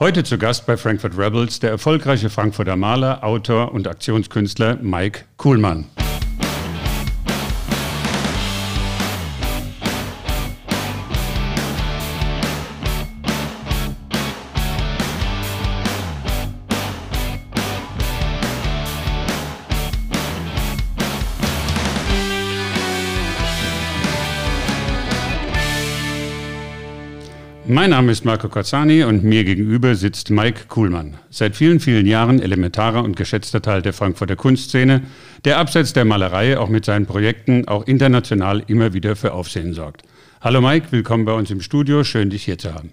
Heute zu Gast bei Frankfurt Rebels der erfolgreiche Frankfurter Maler, Autor und Aktionskünstler Mike Kuhlmann. Mein Name ist Marco Cozzani und mir gegenüber sitzt Mike Kuhlmann. Seit vielen, vielen Jahren elementarer und geschätzter Teil der Frankfurter Kunstszene, der abseits der Malerei auch mit seinen Projekten auch international immer wieder für Aufsehen sorgt. Hallo Mike, willkommen bei uns im Studio. Schön, dich hier zu haben.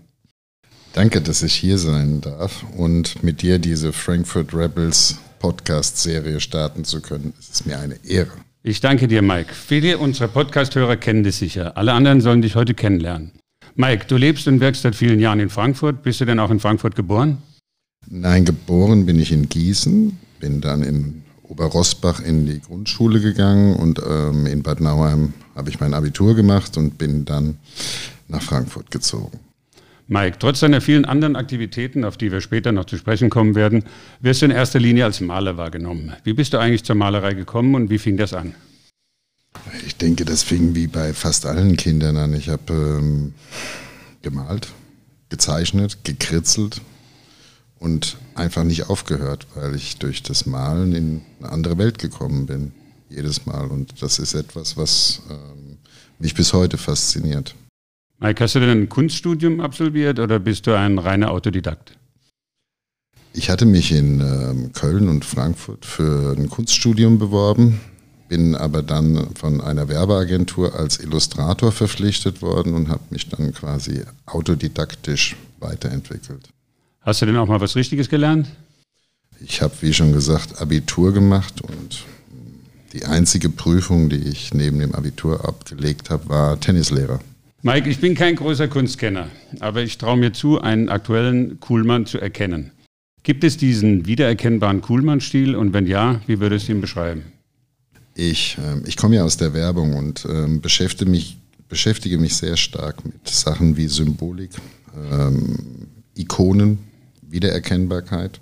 Danke, dass ich hier sein darf und mit dir diese Frankfurt Rebels Podcast-Serie starten zu können. Es ist mir eine Ehre. Ich danke dir, Mike. Viele unserer Podcast-Hörer kennen dich sicher. Alle anderen sollen dich heute kennenlernen. Mike, du lebst und wirkst seit vielen Jahren in Frankfurt. Bist du denn auch in Frankfurt geboren? Nein, geboren bin ich in Gießen, bin dann in Oberrosbach in die Grundschule gegangen und ähm, in Bad Nauheim habe ich mein Abitur gemacht und bin dann nach Frankfurt gezogen. Mike, trotz deiner vielen anderen Aktivitäten, auf die wir später noch zu sprechen kommen werden, wirst du in erster Linie als Maler wahrgenommen. Wie bist du eigentlich zur Malerei gekommen und wie fing das an? Ich denke, das fing wie bei fast allen Kindern an. Ich habe ähm, gemalt, gezeichnet, gekritzelt und einfach nicht aufgehört, weil ich durch das Malen in eine andere Welt gekommen bin. Jedes Mal. Und das ist etwas, was ähm, mich bis heute fasziniert. Mike, hast du denn ein Kunststudium absolviert oder bist du ein reiner Autodidakt? Ich hatte mich in ähm, Köln und Frankfurt für ein Kunststudium beworben bin aber dann von einer Werbeagentur als Illustrator verpflichtet worden und habe mich dann quasi autodidaktisch weiterentwickelt. Hast du denn auch mal was Richtiges gelernt? Ich habe, wie schon gesagt, Abitur gemacht und die einzige Prüfung, die ich neben dem Abitur abgelegt habe, war Tennislehrer. Mike, ich bin kein großer Kunstkenner, aber ich traue mir zu, einen aktuellen Kuhlmann zu erkennen. Gibt es diesen wiedererkennbaren Kuhlmann-Stil und wenn ja, wie würdest du ihn beschreiben? Ich, äh, ich komme ja aus der Werbung und ähm, beschäftige, mich, beschäftige mich sehr stark mit Sachen wie Symbolik, ähm, Ikonen, Wiedererkennbarkeit.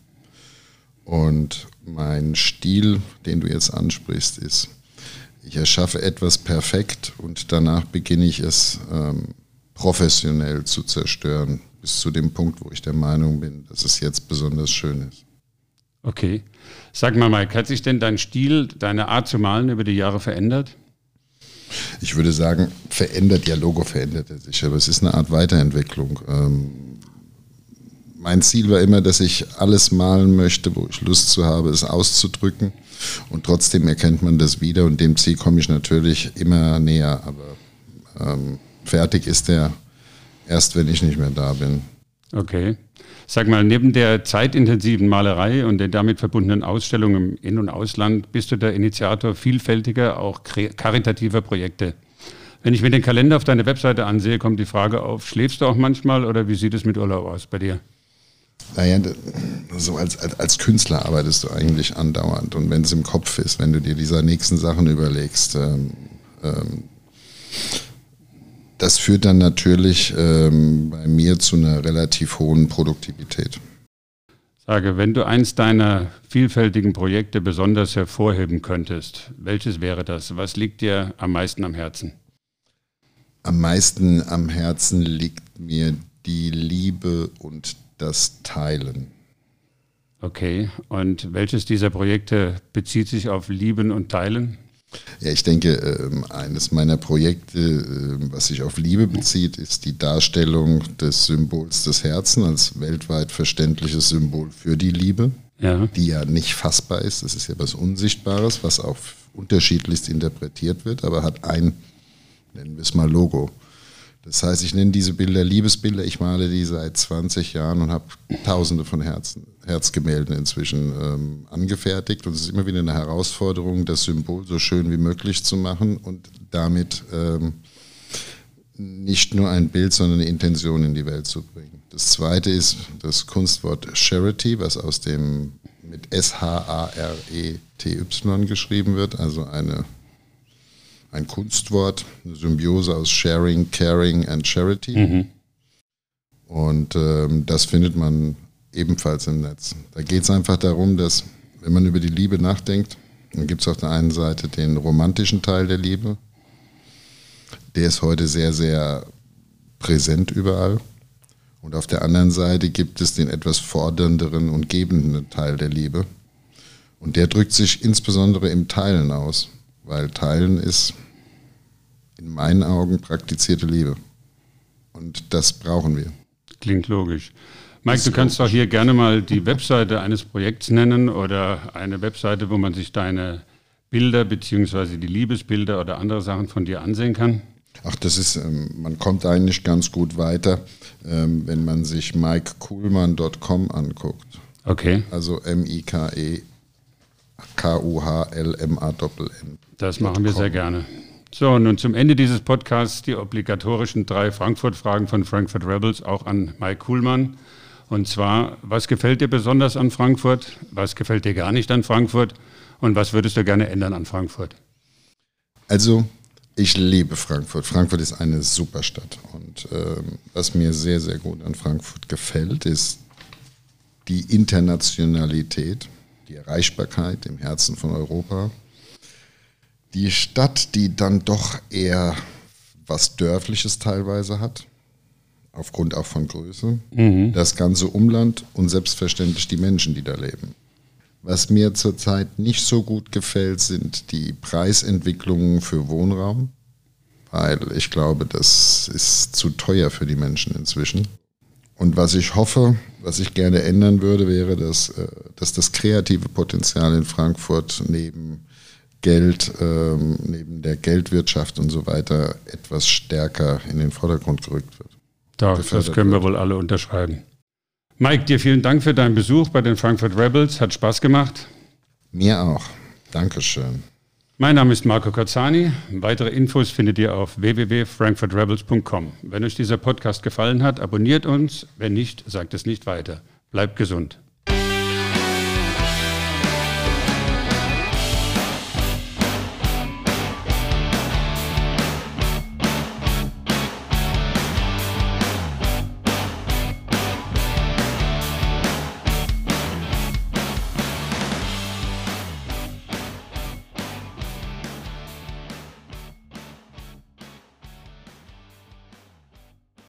Und mein Stil, den du jetzt ansprichst, ist, ich erschaffe etwas perfekt und danach beginne ich es ähm, professionell zu zerstören, bis zu dem Punkt, wo ich der Meinung bin, dass es jetzt besonders schön ist. Okay. Sag mal, Mike, hat sich denn dein Stil, deine Art zu malen über die Jahre verändert? Ich würde sagen, verändert, ja, Logo verändert er sich, aber es ist eine Art Weiterentwicklung. Ähm, mein Ziel war immer, dass ich alles malen möchte, wo ich Lust zu habe, es auszudrücken. Und trotzdem erkennt man das wieder und dem Ziel komme ich natürlich immer näher. Aber ähm, fertig ist er erst, wenn ich nicht mehr da bin. Okay. Sag mal, neben der zeitintensiven Malerei und den damit verbundenen Ausstellungen im In- und Ausland bist du der Initiator vielfältiger, auch karitativer Projekte. Wenn ich mir den Kalender auf deiner Webseite ansehe, kommt die Frage auf, schläfst du auch manchmal oder wie sieht es mit Urlaub aus bei dir? Naja, so als, als, Künstler arbeitest du eigentlich andauernd. Und wenn es im Kopf ist, wenn du dir diese nächsten Sachen überlegst, ähm, ähm, das führt dann natürlich ähm, bei mir zu einer relativ hohen Produktivität. Sage, wenn du eins deiner vielfältigen Projekte besonders hervorheben könntest, welches wäre das? Was liegt dir am meisten am Herzen? Am meisten am Herzen liegt mir die Liebe und das Teilen. Okay, und welches dieser Projekte bezieht sich auf Lieben und Teilen? Ja, ich denke, ähm, eines meiner Projekte, ähm, was sich auf Liebe bezieht, ist die Darstellung des Symbols des Herzens als weltweit verständliches Symbol für die Liebe, ja. die ja nicht fassbar ist. Das ist ja was Unsichtbares, was auch unterschiedlichst interpretiert wird, aber hat ein, nennen wir es mal Logo. Das heißt, ich nenne diese Bilder Liebesbilder. Ich male die seit 20 Jahren und habe tausende von Herzen, Herzgemälden inzwischen ähm, angefertigt. Und es ist immer wieder eine Herausforderung, das Symbol so schön wie möglich zu machen und damit ähm, nicht nur ein Bild, sondern eine Intention in die Welt zu bringen. Das zweite ist das Kunstwort Charity, was aus dem mit S-H-A-R-E-T-Y geschrieben wird, also eine ein Kunstwort, eine Symbiose aus Sharing, Caring and Charity. Mhm. Und ähm, das findet man ebenfalls im Netz. Da geht es einfach darum, dass wenn man über die Liebe nachdenkt, dann gibt es auf der einen Seite den romantischen Teil der Liebe. Der ist heute sehr, sehr präsent überall. Und auf der anderen Seite gibt es den etwas fordernderen und gebenden Teil der Liebe. Und der drückt sich insbesondere im Teilen aus, weil Teilen ist in meinen Augen praktizierte Liebe. Und das brauchen wir. Klingt logisch. Mike, du kannst doch hier gerne mal die Webseite eines Projekts nennen oder eine Webseite, wo man sich deine Bilder beziehungsweise die Liebesbilder oder andere Sachen von dir ansehen kann. Ach, das ist, ähm, man kommt eigentlich ganz gut weiter, ähm, wenn man sich mikekuhlmann.com anguckt. Okay. Also M-I-K-E K-U-H-L-M-A-N. Das machen wir sehr gerne. So, nun zum Ende dieses Podcasts die obligatorischen drei Frankfurt-Fragen von Frankfurt Rebels, auch an Mike Kuhlmann. Und zwar, was gefällt dir besonders an Frankfurt? Was gefällt dir gar nicht an Frankfurt? Und was würdest du gerne ändern an Frankfurt? Also, ich liebe Frankfurt. Frankfurt ist eine super Stadt. Und äh, was mir sehr, sehr gut an Frankfurt gefällt, ist die Internationalität, die Erreichbarkeit im Herzen von Europa. Die Stadt, die dann doch eher was Dörfliches teilweise hat, aufgrund auch von Größe. Mhm. Das ganze Umland und selbstverständlich die Menschen, die da leben. Was mir zurzeit nicht so gut gefällt, sind die Preisentwicklungen für Wohnraum, weil ich glaube, das ist zu teuer für die Menschen inzwischen. Und was ich hoffe, was ich gerne ändern würde, wäre, dass, äh, dass das kreative Potenzial in Frankfurt neben Geld, ähm, neben der Geldwirtschaft und so weiter etwas stärker in den Vordergrund gerückt wird. Doch, das können wir wohl alle unterschreiben. Mike, dir vielen Dank für deinen Besuch bei den Frankfurt Rebels. Hat Spaß gemacht. Mir auch. Dankeschön. Mein Name ist Marco Cozzani. Weitere Infos findet ihr auf www.frankfurtrebels.com. Wenn euch dieser Podcast gefallen hat, abonniert uns. Wenn nicht, sagt es nicht weiter. Bleibt gesund.